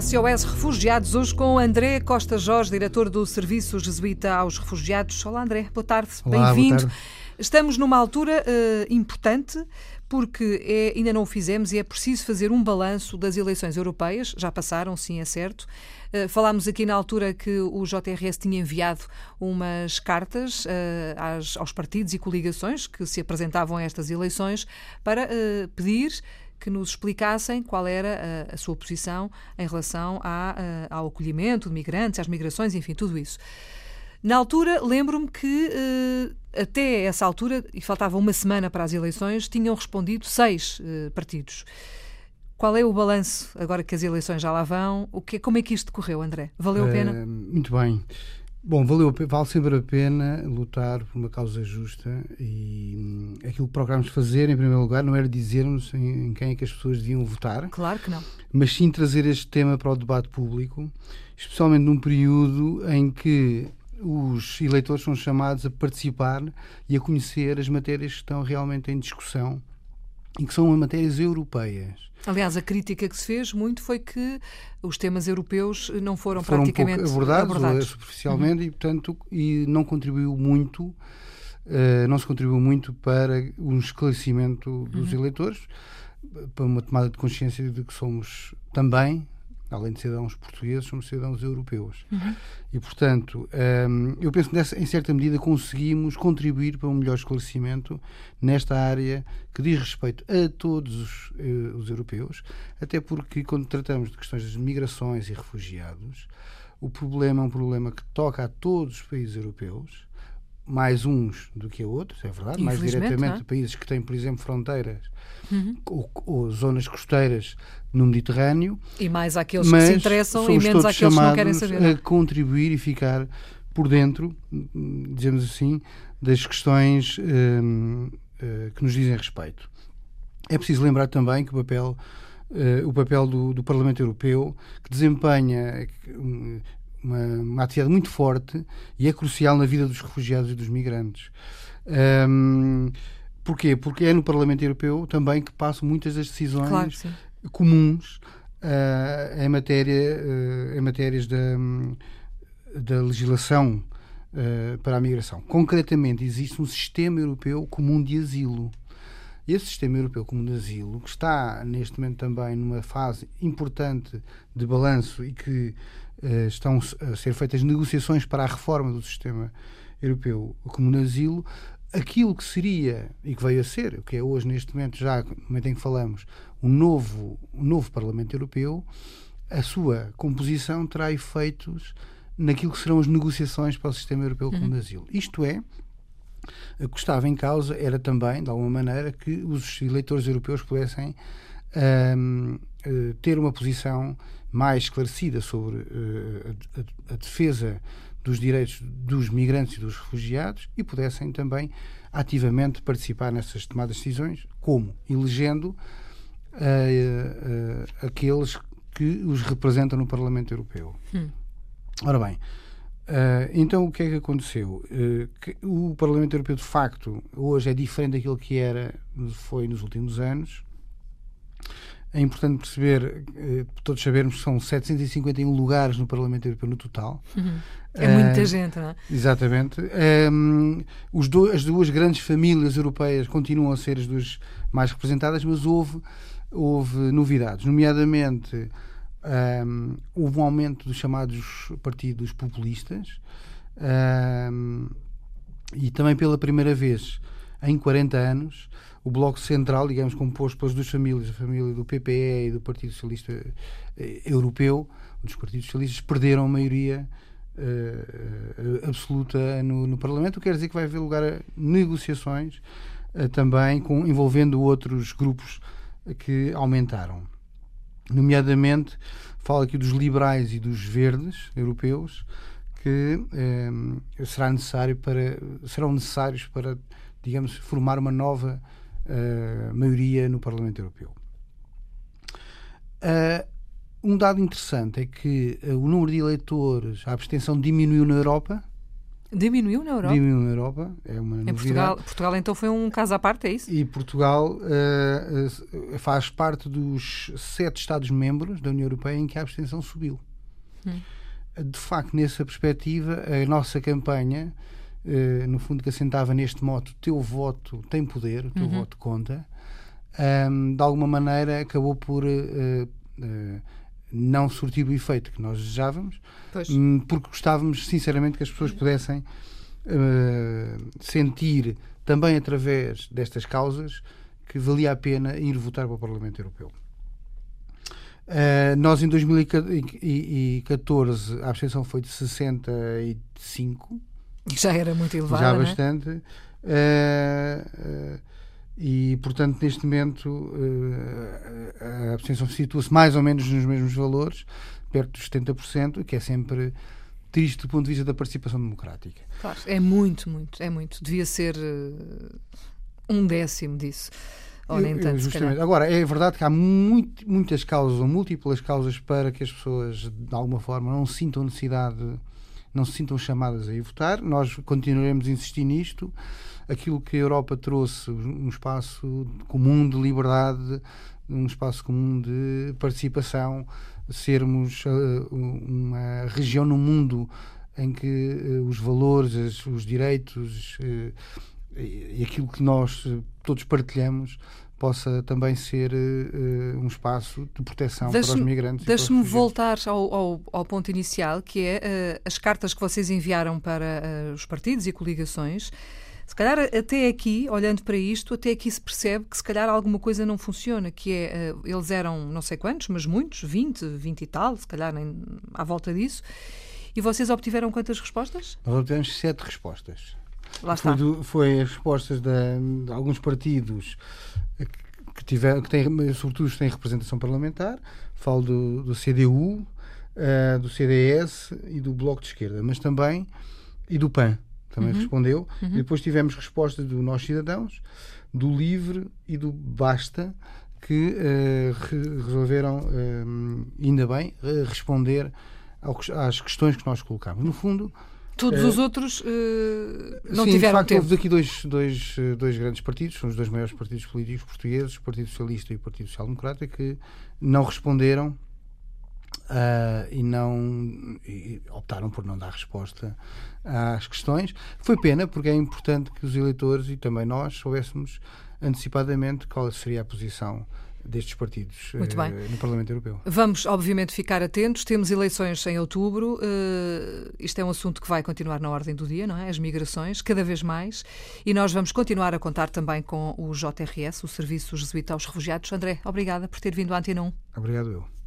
SOS Refugiados, hoje com André Costa Jorge, diretor do Serviço Jesuíta aos Refugiados. Olá, André, boa tarde, bem-vindo. Estamos numa altura uh, importante porque é, ainda não o fizemos e é preciso fazer um balanço das eleições europeias. Já passaram, sim, é certo. Uh, falámos aqui na altura que o JRS tinha enviado umas cartas uh, às, aos partidos e coligações que se apresentavam a estas eleições para pedir que nos explicassem qual era a, a sua posição em relação à, ao acolhimento de migrantes, às migrações, enfim, tudo isso. Na altura, lembro-me que uh, até essa altura, e faltava uma semana para as eleições, tinham respondido seis uh, partidos. Qual é o balanço agora que as eleições já lá vão? O que, como é que isto decorreu, André? Valeu a pena? Uh, muito bem. Bom, valeu, vale sempre a pena lutar por uma causa justa e hum, aquilo que procurámos fazer, em primeiro lugar, não era dizermos em, em, quem é que as pessoas deviam votar. Claro que não. Mas sim trazer este tema para o debate público, especialmente num período em que os eleitores são chamados a participar e a conhecer as matérias que estão realmente em discussão e que são matérias europeias. Aliás, a crítica que se fez muito foi que os temas europeus não foram, foram praticamente um abordados, abordados. superficialmente uhum. e, portanto, e não contribuiu muito, uh, não se contribuiu muito para um esclarecimento dos uhum. eleitores, para uma tomada de consciência de que somos também além de cidadãos portugueses, somos cidadãos europeus. Uhum. E, portanto, um, eu penso que, nessa, em certa medida, conseguimos contribuir para um melhor esclarecimento nesta área que diz respeito a todos os, uh, os europeus, até porque, quando tratamos de questões de migrações e refugiados, o problema é um problema que toca a todos os países europeus, mais uns do que a outros, é verdade, mais diretamente é? países que têm, por exemplo, fronteiras uhum. ou, ou, zonas costeiras no Mediterrâneo. E mais aqueles que se interessam e menos aqueles que não querem saber. A contribuir e ficar por dentro, dizemos assim, das questões hum, uh, que nos dizem respeito. É preciso lembrar também que o papel, uh, o papel do, do, Parlamento Europeu, que desempenha hum, uma, uma, atividade muito forte e é crucial na vida dos refugiados e dos migrantes. Um, porquê? Porque é no Parlamento Europeu também que passam muitas das decisões claro, comuns uh, em, matéria, uh, em matérias da, da legislação uh, para a migração. Concretamente, existe um sistema europeu comum de asilo. Esse sistema europeu comum de asilo, que está neste momento também numa fase importante de balanço e que estão a ser feitas negociações para a reforma do sistema europeu comum de asilo, aquilo que seria e que veio a ser, o que é hoje, neste momento, já no momento em que falamos, um novo, um novo Parlamento Europeu, a sua composição terá efeitos naquilo que serão as negociações para o sistema europeu comum de uhum. asilo. Isto é, o que estava em causa era também, de alguma maneira, que os eleitores europeus pudessem um, eh, ter uma posição mais esclarecida sobre uh, a, a, defesa dos direitos dos migrantes e dos refugiados e pudessem também ativamente participar nessas tomadas de decisões, como elegendo uh, uh, aqueles que os representam no Parlamento Europeu. Hum. Ora bem, então o que é que aconteceu? Que o Parlamento Europeu de facto hoje é diferente daquilo que era foi nos últimos anos é importante perceber, eh, todos sabermos que são 751 lugares no Parlamento Europeu no total. Uhum. É muita uh, gente, não é? Exatamente. Um, os do, as duas grandes famílias europeias continuam a ser as duas mais representadas, mas houve, houve novidades, nomeadamente um, houve um aumento dos chamados partidos populistas um, e também pela primeira vez em 40 anos o Bloco Central, digamos, composto pelas duas famílias, a família do PPE e do Partido Socialista eh, Europeu, os partidos socialistas perderam a maioria uh, absoluta no, no, Parlamento, o que quer dizer que vai haver lugar a negociações uh, também com, envolvendo outros grupos que aumentaram. Nomeadamente, falo aqui dos liberais e dos verdes europeus, que será necessário para, serão necessários para, digamos, formar uma nova uh, maioria no Parlamento Europeu. Uh, um dado interessante é que uh, o número de eleitores, a abstenção diminuiu na Europa, Diminuiu na Europa? Diminuiu na Europa, é uma em. Portugal, Portugal então foi um caso à parte, é isso? E Portugal uh, faz parte dos sete Estados-membros da União Europeia em que a abstenção subiu. Hum. De facto, nessa perspectiva, a nossa campanha, uh, no fundo, que assentava neste moto: teu voto tem poder, o teu uhum. voto conta, um, de alguma maneira acabou por. Uh, não surtir o efeito que nós desejávamos, pois. Hum, porque gostávamos, sinceramente, que as pessoas pudessem sentir também através destas causas que valia a pena ir votar para o Parlamento Europeu. Uh, nós em 2014 a abstenção foi de 65. Já era muito elevada. Já é? bastante. Uh, uh, e, portanto, neste momento a abstenção situa-se mais ou menos nos mesmos valores, perto dos 70%, que é sempre triste do ponto de vista da participação democrática. Claro, é muito, muito, é muito. Devia ser uh, um décimo disso. Ou nem tanto, Justamente. Agora, é verdade que há muito, muitas causas, ou múltiplas causas, para que as pessoas, de alguma forma, não sintam necessidade, não se sintam chamadas a ir votar. Nós continuaremos a insistir nisto aquilo que a Europa trouxe, um espaço comum de liberdade, um espaço comum de participação, sermos uh, uma região no mundo em que uh, os valores, os direitos uh, e aquilo que nós todos partilhamos possa também ser uh, um espaço de proteção para os migrantes. Deixe-me voltar ao, ao, ao, ponto inicial, que é uh, as cartas que vocês enviaram para uh, os partidos e coligações se calhar até aqui, olhando para isto, até aqui se percebe que se calhar alguma coisa não funciona, que é, eles eram não sei quantos, mas muitos, 20, 20 e tal, se calhar nem à volta disso, e vocês obtiveram quantas respostas? Nós obtivemos sete respostas. Lá está. Foi, foi as respostas de, de, alguns partidos que, tiver, que têm, sobretudo, têm representação parlamentar, falo do, do CDU, uh, eh, do CDS e do Bloco de Esquerda, mas também e do PAN também uhum. respondeu. Uhum. E depois tivemos respostas do Nós Cidadãos, do Livre e do Basta, que uh, resolveram, uh, ainda bem, uh, responder ao, às questões que nós colocámos. No fundo. Todos os outros não sim, tiveram de facto, tempo. Houve daqui dois, dois, dois grandes partidos, são os dois maiores partidos políticos portugueses, o Partido Socialista e o Partido Social Democrata, que não responderam Uh, e não e optaram por não dar resposta às questões. Foi pena, porque é importante que os eleitores e também nós soubéssemos antecipadamente qual seria a posição destes partidos uh, no Parlamento Europeu. Vamos, obviamente, ficar atentos. Temos eleições em outubro. Uh, isto é um assunto que vai continuar na ordem do dia, não é? As migrações, cada vez mais. E nós vamos continuar a contar também com o JRS, o Serviço Jesuíta aos Refugiados. André, obrigada por ter vindo à Antena 1. Obrigado eu.